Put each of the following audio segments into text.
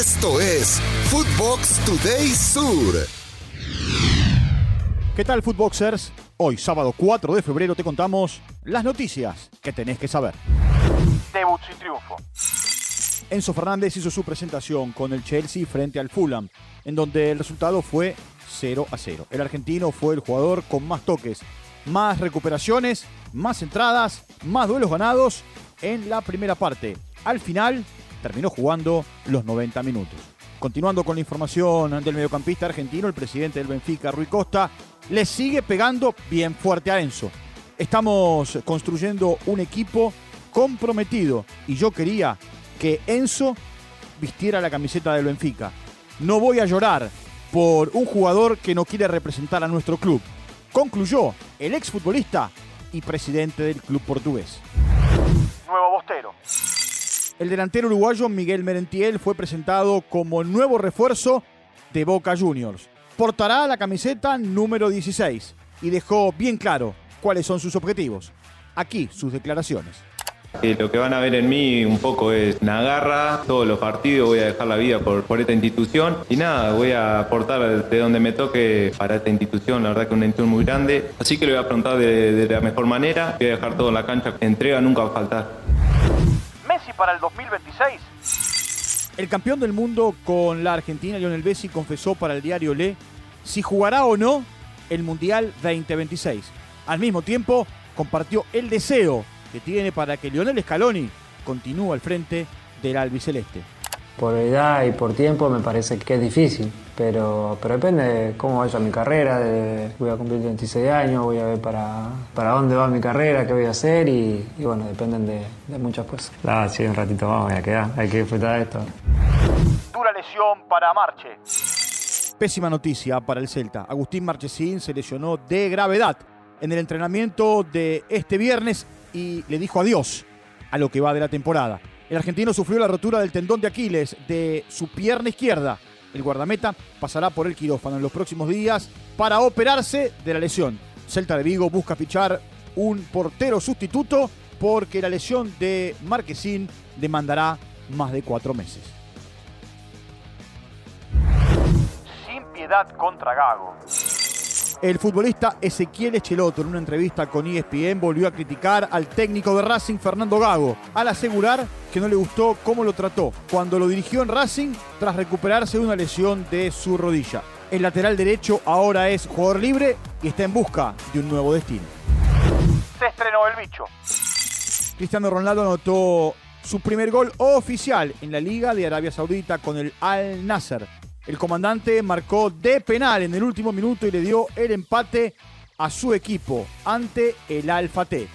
Esto es Footbox Today Sur. ¿Qué tal, Footboxers? Hoy, sábado 4 de febrero, te contamos las noticias que tenés que saber. Debut sin triunfo. Enzo Fernández hizo su presentación con el Chelsea frente al Fulham, en donde el resultado fue 0 a 0. El argentino fue el jugador con más toques, más recuperaciones, más entradas, más duelos ganados en la primera parte. Al final, terminó jugando los 90 minutos. Continuando con la información del mediocampista argentino, el presidente del Benfica, Rui Costa, le sigue pegando bien fuerte a Enzo. Estamos construyendo un equipo comprometido y yo quería que Enzo vistiera la camiseta del Benfica. No voy a llorar por un jugador que no quiere representar a nuestro club. Concluyó el exfutbolista y presidente del club portugués. Nuevo Bostero. El delantero uruguayo Miguel Merentiel fue presentado como nuevo refuerzo de Boca Juniors. Portará la camiseta número 16 y dejó bien claro cuáles son sus objetivos. Aquí sus declaraciones. Eh, lo que van a ver en mí un poco es una garra, todos los partidos voy a dejar la vida por, esta institución y nada, voy a aportar de donde me toque para esta institución, la verdad que es una institución muy grande, así que lo voy a afrontar de, de la mejor manera, voy a dejar todo en la cancha, entrega nunca va a faltar. Messi para el 2026. El campeón del mundo con la Argentina, Lionel Messi, confesó para el diario Le si jugará o no el Mundial 2026. Al mismo tiempo, compartió el deseo que tiene para que Lionel Scaloni continúe al frente del albiceleste. Por edad y por tiempo me parece que es difícil, pero, pero depende de cómo vaya mi carrera, de, voy a cumplir 26 años, voy a ver para, para dónde va mi carrera, qué voy a hacer y, y bueno, dependen de, de muchas cosas. Ah, sí, un ratito más voy a quedar, hay que disfrutar de esto. Dura lesión para Marche. Pésima noticia para el Celta. Agustín Marchesín se lesionó de gravedad en el entrenamiento de este viernes y le dijo adiós a lo que va de la temporada. El argentino sufrió la rotura del tendón de Aquiles de su pierna izquierda. El guardameta pasará por el quirófano en los próximos días para operarse de la lesión. Celta de Vigo busca fichar un portero sustituto porque la lesión de Marquesín demandará más de cuatro meses. Sin piedad contra Gago. El futbolista Ezequiel Echeloto en una entrevista con ESPN volvió a criticar al técnico de Racing Fernando Gago al asegurar que no le gustó cómo lo trató cuando lo dirigió en Racing tras recuperarse de una lesión de su rodilla. El lateral derecho ahora es jugador libre y está en busca de un nuevo destino. Se estrenó el bicho. Cristiano Ronaldo anotó su primer gol oficial en la Liga de Arabia Saudita con el Al Nasser. El comandante marcó de penal en el último minuto y le dio el empate a su equipo ante el Al Fateh.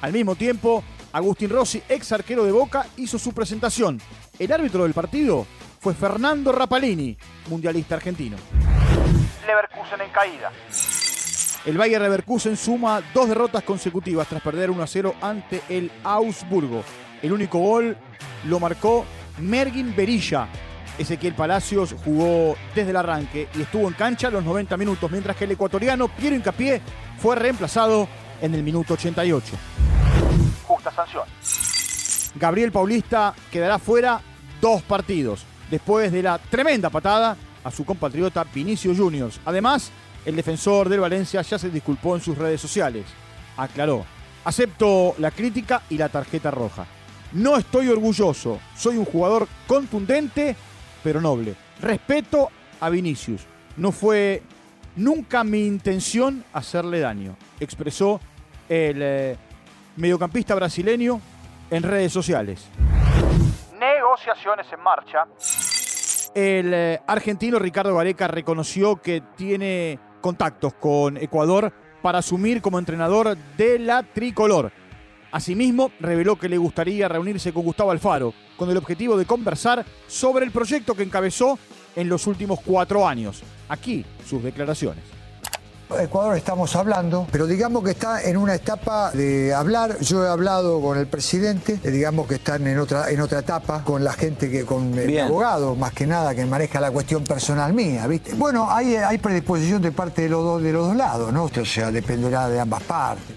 Al mismo tiempo, Agustín Rossi, ex arquero de Boca, hizo su presentación. El árbitro del partido fue Fernando Rapalini, mundialista argentino. Leverkusen en caída. El Bayer Leverkusen suma dos derrotas consecutivas tras perder 1 a 0 ante el Augsburgo. El único gol lo marcó Mergin Berilla. Ezequiel Palacios jugó desde el arranque y estuvo en cancha los 90 minutos, mientras que el ecuatoriano Piero Incapié fue reemplazado en el minuto 88. Justa sanción. Gabriel Paulista quedará fuera dos partidos después de la tremenda patada a su compatriota Vinicio Juniors. Además, el defensor del Valencia ya se disculpó en sus redes sociales. Aclaró, acepto la crítica y la tarjeta roja. No estoy orgulloso, soy un jugador contundente pero noble. Respeto a Vinicius. No fue nunca mi intención hacerle daño, expresó el eh, mediocampista brasileño en redes sociales. Negociaciones en marcha. El eh, argentino Ricardo Gareca reconoció que tiene contactos con Ecuador para asumir como entrenador de la tricolor. Asimismo, reveló que le gustaría reunirse con Gustavo Alfaro con el objetivo de conversar sobre el proyecto que encabezó en los últimos cuatro años. Aquí sus declaraciones. Ecuador estamos hablando, pero digamos que está en una etapa de hablar. Yo he hablado con el presidente, eh, digamos que están en otra, en otra etapa con la gente que, con el Bien. abogado, más que nada, que maneja la cuestión personal mía, ¿viste? Bueno, hay, hay predisposición de parte de los, dos, de los dos lados, ¿no? O sea, dependerá de ambas partes.